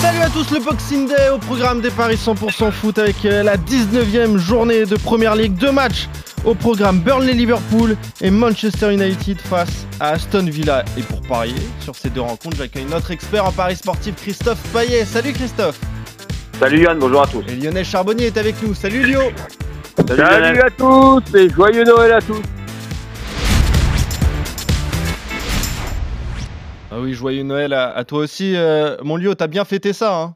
Salut à tous, le Boxing Day au programme des paris 100% foot avec euh, la 19e journée de Première Ligue. Deux matchs au programme Burnley-Liverpool et Manchester United face à Aston Villa. Et pour parier sur ces deux rencontres, j'accueille notre expert en paris sportif Christophe Payet. Salut Christophe Salut Yann, bonjour à tous. Et Lionel Charbonnier est avec nous. Salut Lio Salut, à tous et joyeux Noël à tous. Ah oui, joyeux Noël à, à toi aussi. euh, mon Lio, t'as bien fêté ça hein?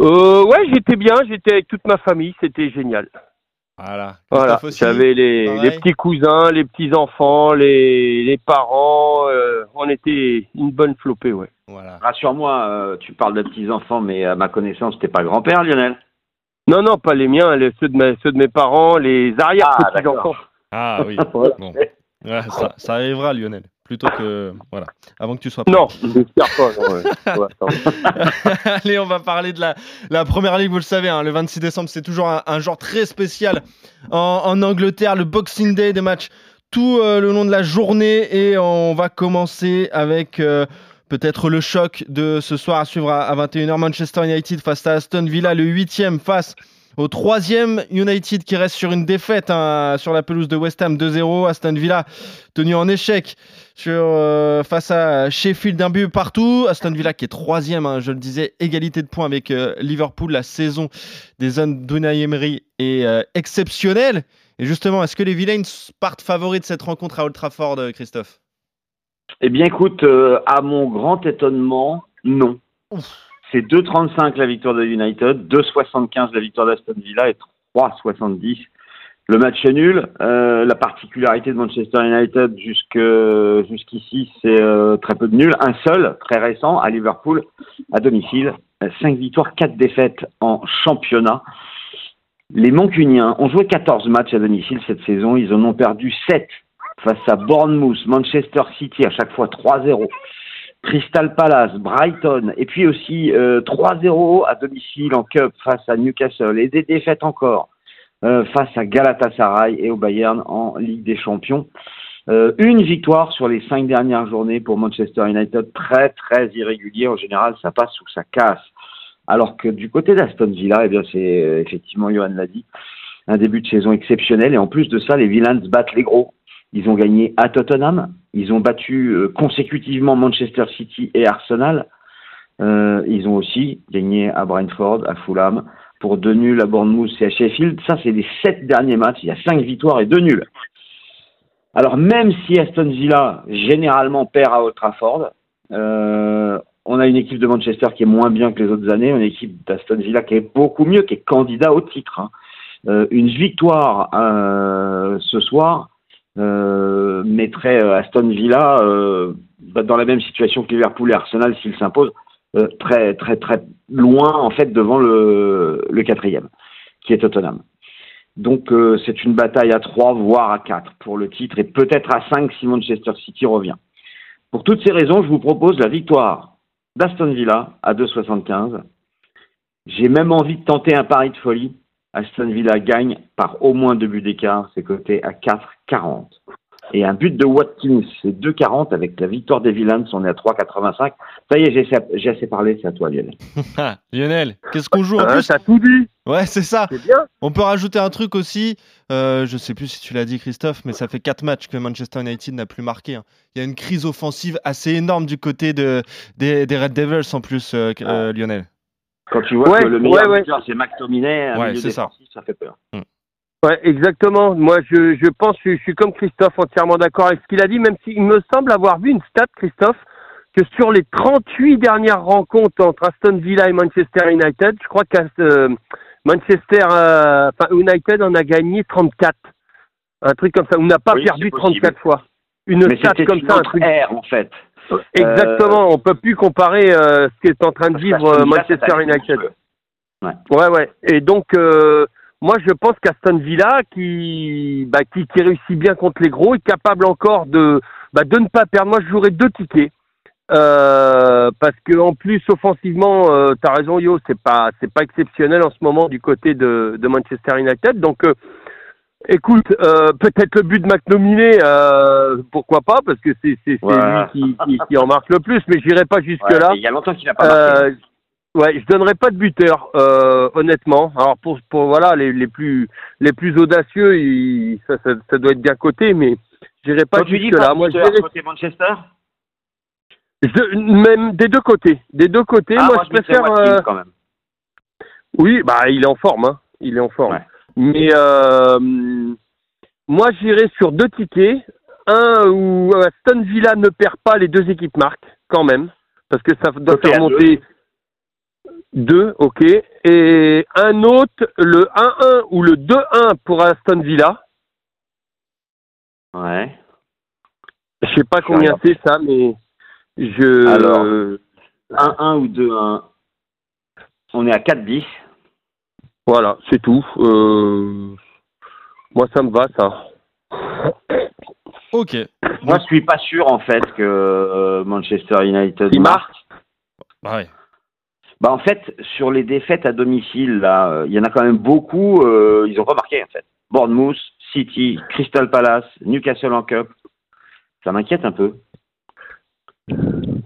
Euh, ouais, j'étais bien, j'étais avec toute ma famille, c'était génial. Voilà. Voilà, j'avais les, petits cousins, les petits enfants, les, les parents, euh, on était une bonne flopée, ouais. Voilà. Rassure-moi, euh, tu parles de petits-enfants, mais à ma connaissance, t'es pas grand-père, Lionel? Non, non, pas les miens, les, ceux, de mes, ceux de mes parents, les arrière Ah, petits enfants. Ah oui. Voilà. Bon. Ouais, ça, ça arrivera Lionel. Plutôt que... Voilà. Avant que tu sois prêt. Non, j'espère pas. Non, ouais. Allez, on va parler de la, la première ligue, vous le savez, hein, le 26 décembre, c'est toujours un, un genre très spécial en, en Angleterre, le Boxing Day, des matchs tout euh, le long de la journée et on va commencer avec euh, peut-être le choc de ce soir à suivre à, à 21h, Manchester United face à Aston Villa, le huitième face au troisième United qui reste sur une défaite hein, sur la pelouse de West Ham 2-0, Aston Villa tenu en échec sur, euh, face à Sheffield d'un but partout. Aston Villa qui est troisième, hein, je le disais, égalité de points avec euh, Liverpool. La saison des hommes d'Unai Emery est euh, exceptionnelle. Et justement, est-ce que les Villains partent favoris de cette rencontre à Old Trafford, Christophe? Eh bien, écoute, à mon grand étonnement, non. C'est 2,35 la victoire de United, 2,75 la victoire d'Aston Villa et 3,70 le match nul. Euh, la particularité de Manchester United jusque jusqu'ici, c'est euh, très peu de nuls. Un seul, très récent, à Liverpool, à domicile. 5 victoires, 4 défaites en championnat. Les Mancuniens ont joué 14 matchs à domicile cette saison. Ils en ont perdu 7 face à Bournemouth, Manchester City, à chaque fois 3-0. Crystal Palace, Brighton, et puis aussi euh, 3-0 à domicile en Cup face à Newcastle, et des défaites encore euh, face à Galatasaray et au Bayern en Ligue des Champions. Euh, une victoire sur les cinq dernières journées pour Manchester United, très très irrégulier. En général, ça passe ou ça casse. Alors que du côté d'Aston Villa, eh bien c'est euh, effectivement, Johan l'a dit, un début de saison exceptionnel. Et en plus de ça, les Villains battent les gros. Ils ont gagné à Tottenham. Ils ont battu euh, consécutivement Manchester City et Arsenal. Euh, ils ont aussi gagné à Brentford, à Fulham, pour deux nuls à Bournemouth et à Sheffield. Ça, c'est les sept derniers matchs. Il y a cinq victoires et deux nuls. Alors, même si Aston Villa généralement perd à Old Trafford, euh, on a une équipe de Manchester qui est moins bien que les autres années, une équipe d'Aston Villa qui est beaucoup mieux, qui est candidat au titre. hein. Une victoire ce soir euh, mettrait euh, Aston Villa euh, bah, dans la même situation que Liverpool et Arsenal s'ils s'imposent, euh, très très très loin en fait devant le, le quatrième, qui est Tottenham. Donc euh, c'est une bataille à 3 voire à 4 pour le titre et peut-être à 5 si Manchester City revient. Pour toutes ces raisons, je vous propose la victoire d'Aston Villa à 2,75. J'ai même envie de tenter un pari de folie. Aston Villa gagne par au moins deux buts d'écart, c'est coté à 4,40. Et un but de Watkins, c'est 2,40 avec la victoire des Villains, on est à 3,85. Ça y est, j'ai assez- j'ai assez parlé, c'est à toi Lionel. Ah, Lionel, qu'est-ce qu'on joue en Hein, plus? T'as tout dit, Ouais, c'est ça. c'est bien. On peut rajouter un truc aussi. Euh, je sais plus si tu l'as dit, Christophe, mais ça fait quatre matchs que Manchester United n'a plus marqué. hein. Il y a une crise offensive assez énorme du côté de, des, des Red Devils en plus, euh, euh, Lionel. Quand tu vois Ouais, que le meilleur ouais, ouais. buteur, c'est McTominay, un Ouais, milieu ça. ça fait peur. Ouais, exactement. Moi, je, je pense, je, je suis comme Christophe, entièrement d'accord avec ce qu'il a dit, même s'il me semble avoir vu une stat, Christophe, que sur les 38 dernières rencontres entre Aston Villa et Manchester United, je crois que euh, Manchester, euh, United en a gagné 34. Un truc comme ça. On n'a pas Oui, perdu c'est possible. 34 fois. Une Mais stat comme une ça, un autre truc. ère, en fait. Exactement. On peut plus comparer euh, ce qu'est en train de vivre euh, Manchester United. Ouais, ouais. Et donc, euh, moi, je pense qu'Aston Villa, qui, bah, qui, qui réussit bien contre les gros, est capable encore de, bah, de ne pas perdre. Moi, je jouerais deux tickets. Euh, parce que en plus offensivement, euh, t'as raison Yo, c'est pas c'est pas exceptionnel en ce moment du côté de, de Manchester United. Donc euh, écoute, euh, peut-être le but de McNominay, euh, pourquoi pas, parce que c'est lui qui, qui, qui en marque le plus, mais j'irai pas jusque Ouais, Il y a longtemps qu'il n'a pas marqué. Euh, ouais, je donnerais pas de buteur, euh, honnêtement. Alors pour, pour voilà les, les plus les plus audacieux, ça, ça, ça doit être bien coté, mais j'irai pas Quand tu dis jusque pas là. de Moi, je buteur côté Manchester? Je- même des deux côtés, des deux côtés. Ah, moi, je préfère. Euh, quand même. oui, bah il est en forme, hein. Il est en forme. Ouais. Mais euh, moi, j'irai sur deux tickets. Un où Aston Villa ne perd pas, les deux équipes marquent quand même, parce que ça doit faire monter deux, ok. Et un autre, le 1-1 ou le 2-1 pour Aston Villa. Ouais. Je sais pas combien c'est ça, mais je. Alors. 1-1 ou 2-1. On est à 4-10. Voilà, c'est tout. Euh, Moi, ça me va, ça. Ok. Moi, je suis pas sûr, en fait, que euh, Manchester United Il marque. Bah ouais. Bah, en fait, sur les défaites à domicile, là, euh, il y en a quand même beaucoup, euh, ils ont pas marqué, en fait. Bournemouth, City, Crystal Palace, Newcastle en Cup. Ça m'inquiète un peu.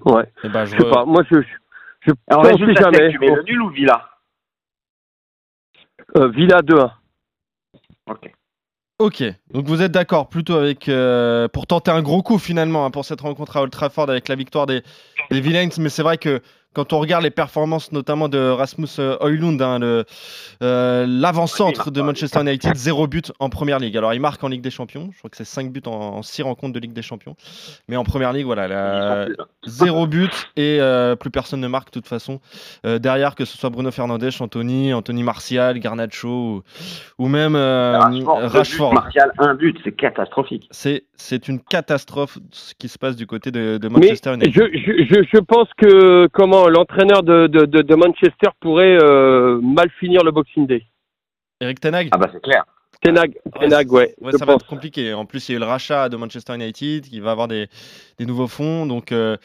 Ouais. Et bah, je Je sais pas. Moi, je. je, je En résultat, jamais. tu mets le nul ou Villa? Euh, Villa 2-1. Ok. Ok, donc vous êtes d'accord plutôt avec euh, pour tenter un gros coup finalement hein, pour cette rencontre à Old Trafford avec la victoire des, des Villains, mais c'est vrai que quand on regarde les performances notamment de Rasmus euh, Højlund, hein, euh, l'avant-centre de Manchester United, zéro but en première ligue. Alors il marque en Ligue des Champions, je crois que c'est 5 buts en 6 rencontres de Ligue des Champions, mais en première ligue voilà, la- zéro but et euh, plus personne ne marque de toute façon euh, derrière que ce soit Bruno Fernandes, Anthony, Anthony Martial, Garnacho ou, ou même euh, Rashford, Rashford. Martial, un but, c'est catastrophique. C'est, c'est une catastrophe ce qui se passe du côté de, de Mais Manchester United. je, je, je, je pense que comment l'entraîneur de, de, de, de Manchester pourrait euh, mal finir le Boxing Day? Eric Tenag? Ah bah c'est clair. Tenag, Tenag, ouais. Ça va être compliqué. En plus, il y a eu le rachat de Manchester United qui va avoir des, des nouveaux fonds. Donc, euh,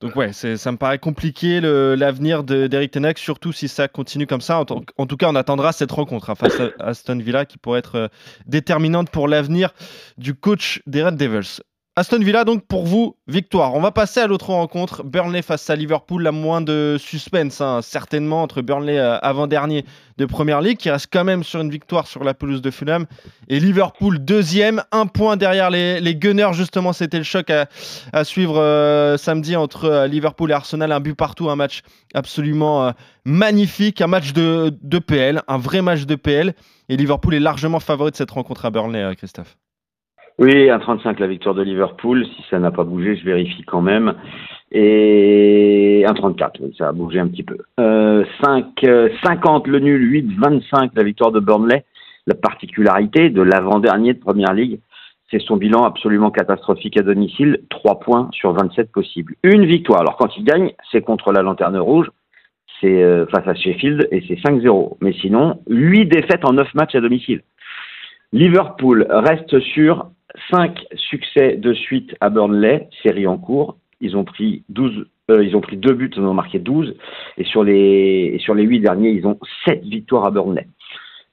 donc ouais, ça me paraît compliqué l'avenir de- d'Eric Tenag, surtout si ça continue comme ça. En tout cas, on attendra cette rencontre hein, face à Aston Villa qui pourrait être euh, déterminante pour l'avenir du coach des Red Devils. Aston Villa, donc pour vous, victoire. On va passer à l'autre rencontre. Burnley face à Liverpool, la moins de suspense, hein, certainement, entre Burnley euh, avant-dernier de Première Ligue, qui reste quand même sur une victoire sur la pelouse de Fulham, et Liverpool deuxième, un point derrière les, Gunners. Justement, c'était le choc à, suivre euh, samedi entre euh, Liverpool et Arsenal, un but partout, un match absolument magnifique, un match de, de PL, un vrai match de PL. Et Liverpool est largement favori de cette rencontre à Burnley, Christophe. Oui, 1,35 la victoire de Liverpool. Si ça n'a pas bougé, je vérifie quand même. Et 1,34, oui, ça a bougé un petit peu. Euh, 5, euh, 50 le nul, 8, 25 la victoire de Burnley. La particularité de l'avant-dernier de Première Ligue, c'est son bilan absolument catastrophique à domicile, 3 points sur 27 possibles. Une victoire. Alors quand il gagne, c'est contre la Lanterne Rouge, c'est euh, face à Sheffield et c'est 5-0. Mais sinon, 8 défaites en 9 matchs à domicile. Liverpool reste sur 5 succès de suite à Burnley, série en cours. Ils ont pris 12, euh, ils ont pris deux buts, ils en ont marqué 12. Et sur les, sur les 8 derniers, ils ont 7 victoires à Burnley.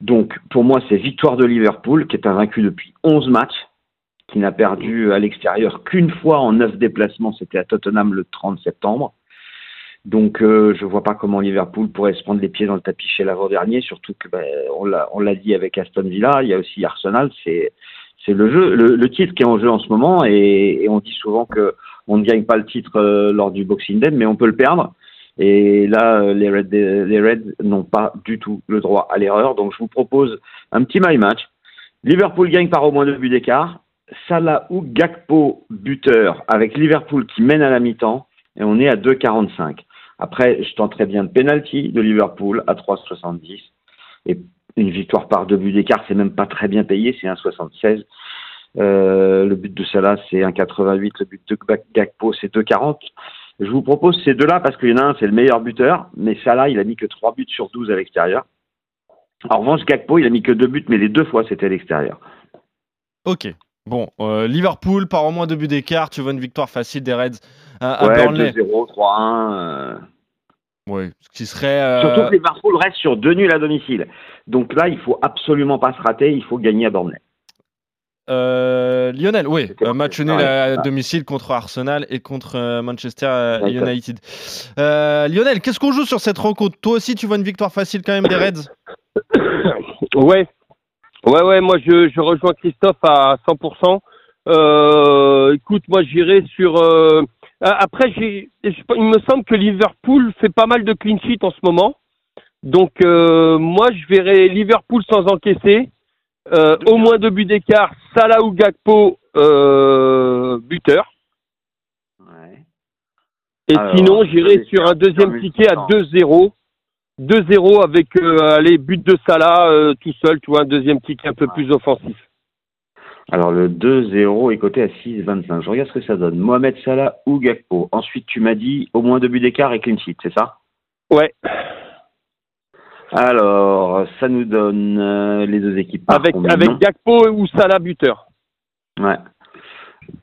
Donc, pour moi, c'est victoire de Liverpool, qui est invaincu depuis 11 matchs, qui n'a perdu à l'extérieur qu'une fois en 9 déplacements, c'était à Tottenham le 30 septembre. Donc, euh, je vois pas comment Liverpool pourrait se prendre les pieds dans le tapis chez l'avant-dernier, surtout que ben, on l'a dit avec Aston Villa, il y a aussi Arsenal, c'est c'est le jeu, le, le titre qui est en jeu en ce moment, et, et on dit souvent que on ne gagne pas le titre euh, lors du Boxing Day, mais on peut le perdre. Et là, euh, les Reds, les Reds n'ont pas du tout le droit à l'erreur. Donc, je vous propose un petit my match. Liverpool gagne par au moins deux buts d'écart. Salah ou Gakpo buteur avec Liverpool qui mène à la mi-temps et on est à 2,45. Après, je tenterai bien de penalty de Liverpool à 3,70 et une victoire par deux buts d'écart, c'est même pas très bien payé, c'est 1,76. Euh, le but de Salah, c'est 1,88. Le but de Gakpo, c'est 2,40. Je vous propose ces deux-là parce qu'il y en a un, c'est le meilleur buteur, mais Salah, il a mis que 3 buts sur 12 à l'extérieur. En revanche, Gakpo, il a mis que deux buts, mais les deux fois, c'était à l'extérieur. Ok. Bon, euh, Liverpool par au moins deux buts d'écart. Tu vois une victoire facile des Reds à, à ouais, Burnley. 2-0, 3-1. Euh. Oui, ce qui serait. euh, Surtout que Liverpool reste sur deux nuls à domicile. Donc là, il faut absolument pas se rater, il faut gagner à Burnley. euh, Lionel, oui, euh, match nul à domicile contre Arsenal et contre Manchester United. Lionel, qu'est-ce qu'on joue sur cette rencontre? Toi aussi, tu vois une victoire facile quand même des Reds? Ouais. Ouais, ouais, moi je, je rejoins Christophe à 100%. Euh, écoute, moi j'irai sur. Euh, Après, j'ai, il me semble que Liverpool fait pas mal de clean sheet en ce moment. Donc, euh, moi je verrai Liverpool sans encaisser. Euh, au moins deux buts d'écart, Salah ou Gakpo, euh, buteur. Ouais. Et Alors, sinon, j'irai sur un deuxième ticket à multi-temps. 2-0. 2-0 avec, euh, allez, but de Salah euh, tout seul, tu vois, un deuxième ticket un peu Ouais. plus offensif. Alors le 2-0 est coté à 6,25. Je regarde ce que ça donne. Mohamed Salah ou Gakpo. Ensuite, tu m'as dit au moins deux buts d'écart et clean sheet, c'est ça? Ouais, Alors, ça nous donne euh, les deux équipes. par avec, avec Gakpo ou Salah buteur. Ouais.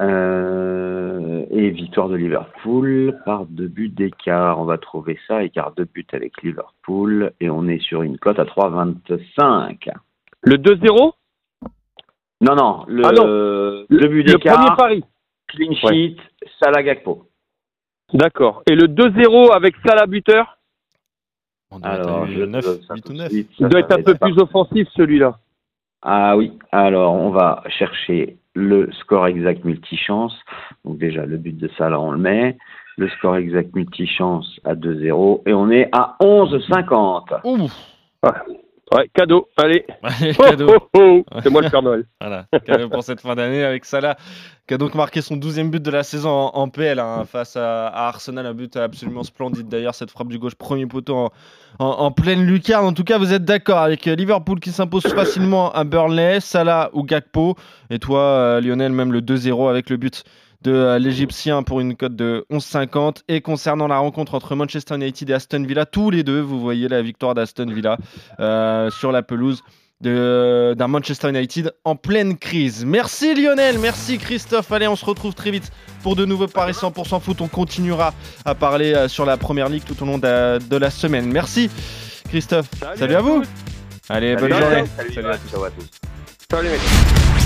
Euh, et victoire de Liverpool par deux buts d'écart. On va trouver ça, écart de but avec Liverpool. Et on est sur une cote à 3,25. Le 2-0 Non, non, le, Ah non. le but Le premier d'écart, pari. clean sheet, Salah Gakpo. D'accord. Et le 2-0 avec Salah buteur On doit Alors, être je à te 9, donne ça 8 tout ou de 9. suite. Il doit ça être un va peu plus offensif celui-là. Ah oui, alors on va chercher le score exact multichance. Donc déjà, le but de Salah, on le met. Le score exact multichance à 2-0. Et on est à 11,50. Ouh Ouais, cadeau. Allez. Allez, Oh, cadeau. oh, oh. C'est moi le Père Noël. Voilà, cadeau pour cette fin d'année avec Salah, qui a donc marqué son 12e but de la saison en, en PL hein, face à, à Arsenal. Un but absolument splendide d'ailleurs, cette frappe du gauche, premier poteau en, en- en pleine lucarne. En tout cas, vous êtes d'accord avec Liverpool qui s'impose facilement à Burnley, Salah ou Gakpo. Et toi, euh, Lionel, même le 2-0 avec le but de euh, l'Égyptien pour une cote de 11,50. Et concernant la rencontre entre Manchester United et Aston Villa, tous les deux, vous voyez la victoire d'Aston Villa euh, sur la pelouse de- d'un Manchester United en pleine crise. Merci Lionel, merci Christophe. Allez, on se retrouve très vite pour de nouveaux paris 100% foot. On continuera à parler euh, sur la première ligue tout au long de, de la semaine. Merci Christophe. Salut, à vous. Allez, bonne Salut, journée. Salut, Salut à tous. ciao à tous. Salut, mec.